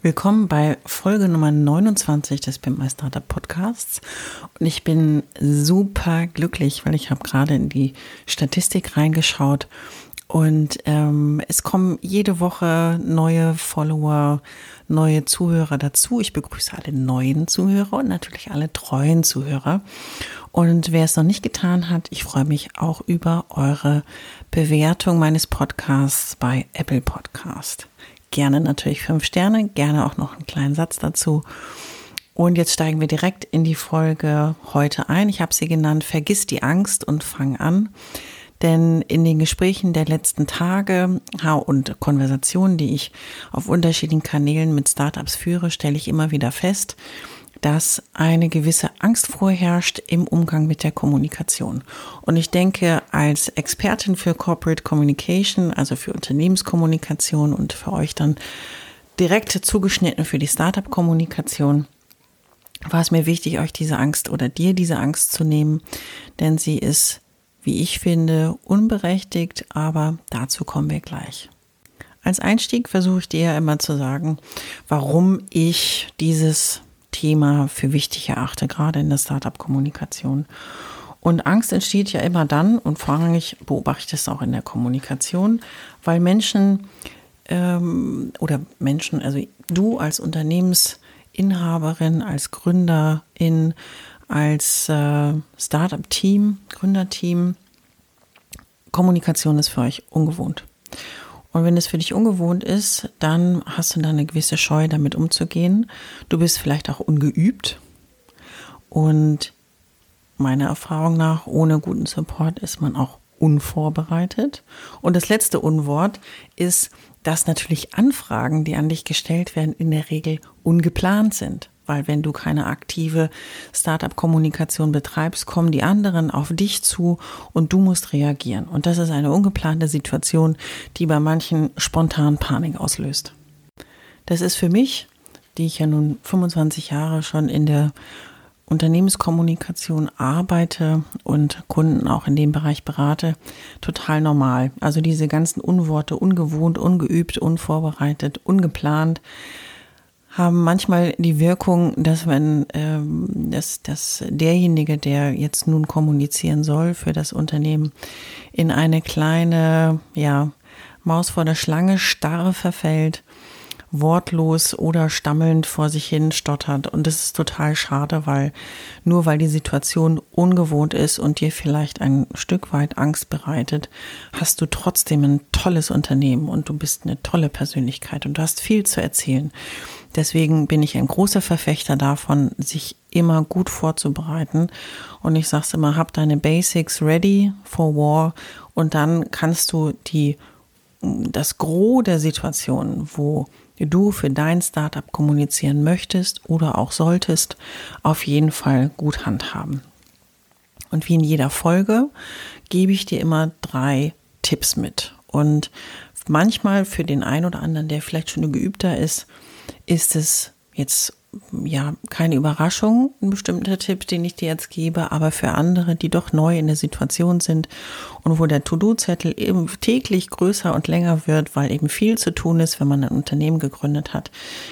Willkommen bei Folge Nummer 29 des Pimp My Startup Podcasts. Und ich bin super glücklich, weil ich habe gerade in die Statistik reingeschaut und ähm, es kommen jede Woche neue Follower, neue Zuhörer dazu. Ich begrüße alle neuen Zuhörer und natürlich alle treuen Zuhörer. Und wer es noch nicht getan hat, ich freue mich auch über eure Bewertung meines Podcasts bei Apple Podcast. Gerne natürlich fünf Sterne, gerne auch noch einen kleinen Satz dazu. Und jetzt steigen wir direkt in die Folge heute ein. Ich habe sie genannt, Vergiss die Angst und fang an. Denn in den Gesprächen der letzten Tage und Konversationen, die ich auf unterschiedlichen Kanälen mit Startups führe, stelle ich immer wieder fest, dass eine gewisse Angst vorherrscht im Umgang mit der Kommunikation. Und ich denke, als Expertin für Corporate Communication, also für Unternehmenskommunikation und für euch dann direkt zugeschnitten für die Startup-Kommunikation, war es mir wichtig, euch diese Angst oder dir diese Angst zu nehmen, denn sie ist wie ich finde, unberechtigt, aber dazu kommen wir gleich. Als Einstieg versuche ich dir ja immer zu sagen, warum ich dieses Thema für wichtig erachte, gerade in der Startup-Kommunikation. Und Angst entsteht ja immer dann, und vorrangig beobachte ich das auch in der Kommunikation, weil Menschen ähm, oder Menschen, also du als Unternehmensinhaberin, als Gründerin, als äh, Startup-Team, Gründerteam, Kommunikation ist für euch ungewohnt. Und wenn es für dich ungewohnt ist, dann hast du da eine gewisse Scheu, damit umzugehen. Du bist vielleicht auch ungeübt. Und meiner Erfahrung nach, ohne guten Support ist man auch unvorbereitet. Und das letzte Unwort ist, dass natürlich Anfragen, die an dich gestellt werden, in der Regel ungeplant sind weil wenn du keine aktive Startup-Kommunikation betreibst, kommen die anderen auf dich zu und du musst reagieren. Und das ist eine ungeplante Situation, die bei manchen spontan Panik auslöst. Das ist für mich, die ich ja nun 25 Jahre schon in der Unternehmenskommunikation arbeite und Kunden auch in dem Bereich berate, total normal. Also diese ganzen Unworte, ungewohnt, ungeübt, unvorbereitet, ungeplant, haben manchmal die Wirkung, dass wenn ähm, dass, dass derjenige, der jetzt nun kommunizieren soll für das Unternehmen, in eine kleine ja, Maus vor der Schlange starre verfällt wortlos oder stammelnd vor sich hin stottert. Und das ist total schade, weil nur weil die Situation ungewohnt ist und dir vielleicht ein Stück weit Angst bereitet, hast du trotzdem ein tolles Unternehmen und du bist eine tolle Persönlichkeit und du hast viel zu erzählen. Deswegen bin ich ein großer Verfechter davon, sich immer gut vorzubereiten. Und ich sage immer, hab deine Basics ready for war und dann kannst du die das Gros der Situationen, wo du für dein Startup kommunizieren möchtest oder auch solltest, auf jeden Fall gut handhaben. Und wie in jeder Folge gebe ich dir immer drei Tipps mit. Und manchmal für den einen oder anderen, der vielleicht schon geübter ist, ist es jetzt ja, keine Überraschung, ein bestimmter Tipp, den ich dir jetzt gebe, aber für andere, die doch neu in der Situation sind und wo der To-Do-Zettel eben täglich größer und länger wird, weil eben viel zu tun ist, wenn man ein Unternehmen gegründet hat,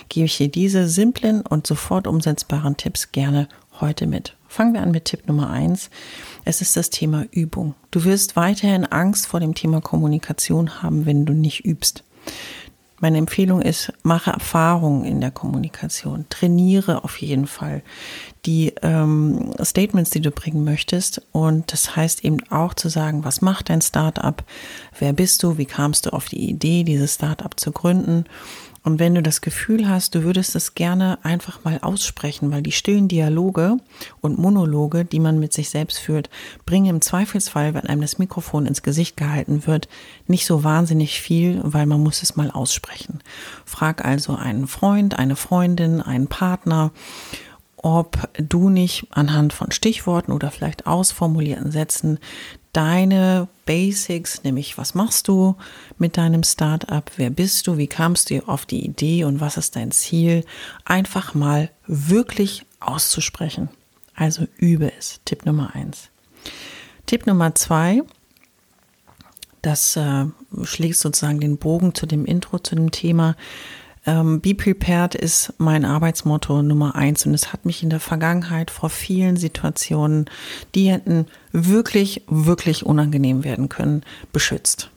gebe ich dir diese simplen und sofort umsetzbaren Tipps gerne heute mit. Fangen wir an mit Tipp Nummer eins. Es ist das Thema Übung. Du wirst weiterhin Angst vor dem Thema Kommunikation haben, wenn du nicht übst. Meine Empfehlung ist, mache Erfahrungen in der Kommunikation, trainiere auf jeden Fall die ähm, Statements, die du bringen möchtest. Und das heißt eben auch zu sagen, was macht dein Startup, wer bist du, wie kamst du auf die Idee, dieses Startup zu gründen und wenn du das Gefühl hast, du würdest es gerne einfach mal aussprechen, weil die stillen Dialoge und Monologe, die man mit sich selbst führt, bringen im Zweifelsfall, wenn einem das Mikrofon ins Gesicht gehalten wird, nicht so wahnsinnig viel, weil man muss es mal aussprechen. Frag also einen Freund, eine Freundin, einen Partner, ob du nicht anhand von Stichworten oder vielleicht ausformulierten Sätzen deine Basics, nämlich was machst du mit deinem Startup, wer bist du, wie kamst du auf die Idee und was ist dein Ziel, einfach mal wirklich auszusprechen. Also übe es. Tipp Nummer eins. Tipp Nummer zwei, das äh, schlägt sozusagen den Bogen zu dem Intro, zu dem Thema. Ähm, Be prepared ist mein Arbeitsmotto Nummer eins und es hat mich in der Vergangenheit vor vielen Situationen, die hätten wirklich, wirklich unangenehm werden können, beschützt.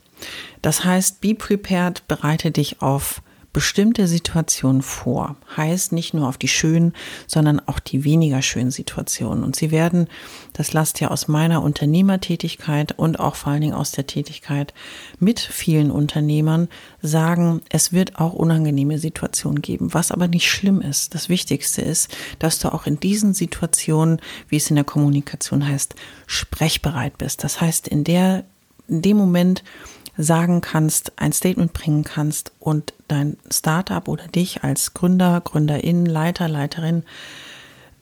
Das heißt, be prepared, bereite dich auf bestimmte Situationen vor. Heißt nicht nur auf die schönen, sondern auch die weniger schönen Situationen. Und sie werden, das lasst ja aus meiner Unternehmertätigkeit und auch vor allen Dingen aus der Tätigkeit mit vielen Unternehmern sagen, es wird auch unangenehme Situationen geben, was aber nicht schlimm ist. Das Wichtigste ist, dass du auch in diesen Situationen, wie es in der Kommunikation heißt, sprechbereit bist. Das heißt, in der, in dem Moment, sagen kannst, ein Statement bringen kannst und dein Startup oder dich als Gründer, Gründerin, Leiter, Leiterin,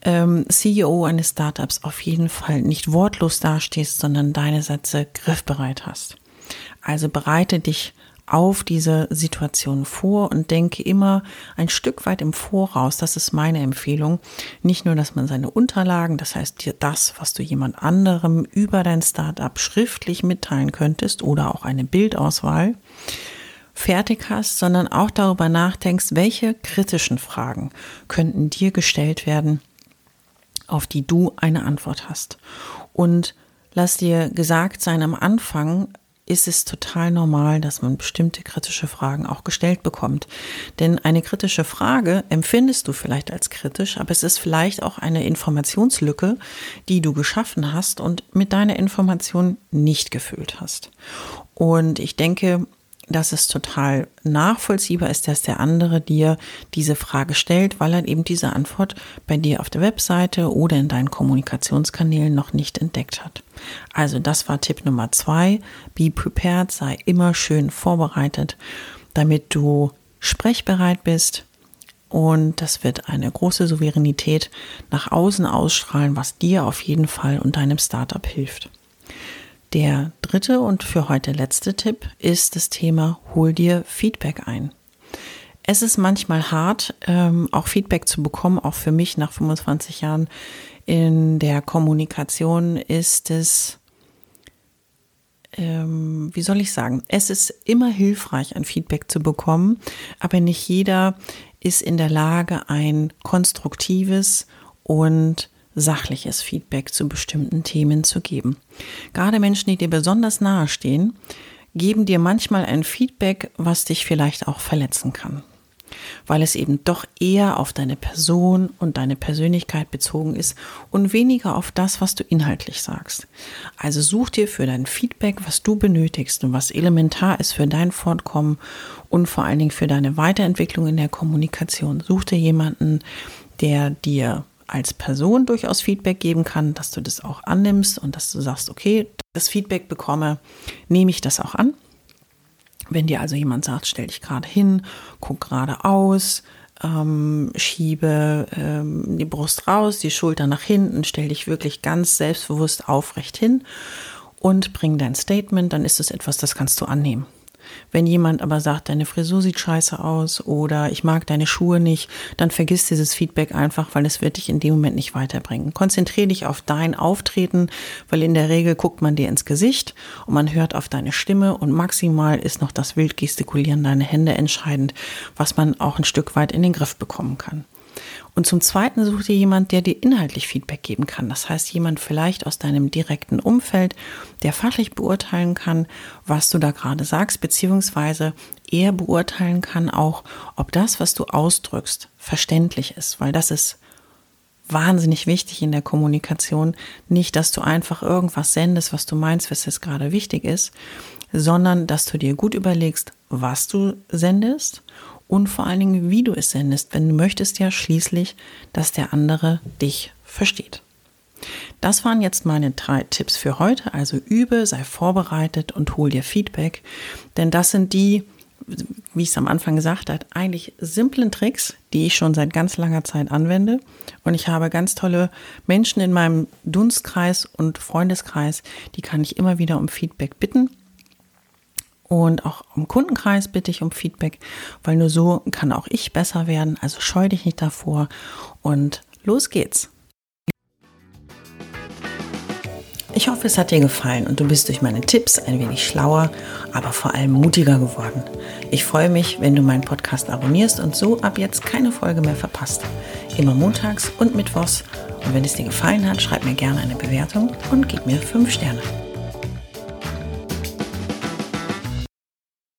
ähm, CEO eines Startups auf jeden Fall nicht wortlos dastehst, sondern deine Sätze griffbereit hast. Also bereite dich auf diese Situation vor und denke immer ein Stück weit im Voraus. Das ist meine Empfehlung. Nicht nur, dass man seine Unterlagen, das heißt dir das, was du jemand anderem über dein Startup schriftlich mitteilen könntest oder auch eine Bildauswahl fertig hast, sondern auch darüber nachdenkst, welche kritischen Fragen könnten dir gestellt werden, auf die du eine Antwort hast. Und lass dir gesagt sein, am Anfang ist es total normal, dass man bestimmte kritische Fragen auch gestellt bekommt. Denn eine kritische Frage empfindest du vielleicht als kritisch, aber es ist vielleicht auch eine Informationslücke, die du geschaffen hast und mit deiner Information nicht gefüllt hast. Und ich denke, dass es total nachvollziehbar ist, dass der andere dir diese Frage stellt, weil er eben diese Antwort bei dir auf der Webseite oder in deinen Kommunikationskanälen noch nicht entdeckt hat. Also das war Tipp Nummer zwei. Be prepared, sei immer schön vorbereitet, damit du sprechbereit bist. Und das wird eine große Souveränität nach außen ausstrahlen, was dir auf jeden Fall und deinem Startup hilft. Der dritte und für heute letzte Tipp ist das Thema Hol dir Feedback ein. Es ist manchmal hart, ähm, auch Feedback zu bekommen, auch für mich nach 25 Jahren in der Kommunikation ist es, ähm, wie soll ich sagen, es ist immer hilfreich, ein Feedback zu bekommen, aber nicht jeder ist in der Lage, ein konstruktives und sachliches Feedback zu bestimmten Themen zu geben. Gerade Menschen, die dir besonders nahe stehen, geben dir manchmal ein Feedback, was dich vielleicht auch verletzen kann, weil es eben doch eher auf deine Person und deine Persönlichkeit bezogen ist und weniger auf das, was du inhaltlich sagst. Also such dir für dein Feedback, was du benötigst und was elementar ist für dein Fortkommen und vor allen Dingen für deine Weiterentwicklung in der Kommunikation. Such dir jemanden, der dir als Person durchaus Feedback geben kann, dass du das auch annimmst und dass du sagst, okay, das Feedback bekomme, nehme ich das auch an. Wenn dir also jemand sagt, stell dich gerade hin, guck geradeaus, ähm, schiebe ähm, die Brust raus, die Schulter nach hinten, stell dich wirklich ganz selbstbewusst aufrecht hin und bring dein Statement, dann ist es etwas, das kannst du annehmen. Wenn jemand aber sagt, deine Frisur sieht scheiße aus oder ich mag deine Schuhe nicht, dann vergiss dieses Feedback einfach, weil es wird dich in dem Moment nicht weiterbringen. Konzentriere dich auf dein Auftreten, weil in der Regel guckt man dir ins Gesicht und man hört auf deine Stimme und maximal ist noch das wild gestikulieren deiner Hände entscheidend, was man auch ein Stück weit in den Griff bekommen kann. Und zum Zweiten such dir jemand, der dir inhaltlich Feedback geben kann. Das heißt, jemand vielleicht aus deinem direkten Umfeld, der fachlich beurteilen kann, was du da gerade sagst, beziehungsweise er beurteilen kann auch, ob das, was du ausdrückst, verständlich ist, weil das ist wahnsinnig wichtig in der Kommunikation. Nicht, dass du einfach irgendwas sendest, was du meinst, was jetzt gerade wichtig ist, sondern dass du dir gut überlegst, was du sendest und vor allen Dingen, wie du es sendest, wenn du möchtest ja schließlich, dass der andere dich versteht. Das waren jetzt meine drei Tipps für heute. Also übe, sei vorbereitet und hol dir Feedback. Denn das sind die, wie ich es am Anfang gesagt habe, eigentlich simplen Tricks, die ich schon seit ganz langer Zeit anwende. Und ich habe ganz tolle Menschen in meinem Dunstkreis und Freundeskreis, die kann ich immer wieder um Feedback bitten. Und auch im Kundenkreis bitte ich um Feedback, weil nur so kann auch ich besser werden. Also scheu dich nicht davor und los geht's. Ich hoffe, es hat dir gefallen und du bist durch meine Tipps ein wenig schlauer, aber vor allem mutiger geworden. Ich freue mich, wenn du meinen Podcast abonnierst und so ab jetzt keine Folge mehr verpasst. Immer montags und mittwochs. Und wenn es dir gefallen hat, schreib mir gerne eine Bewertung und gib mir 5 Sterne.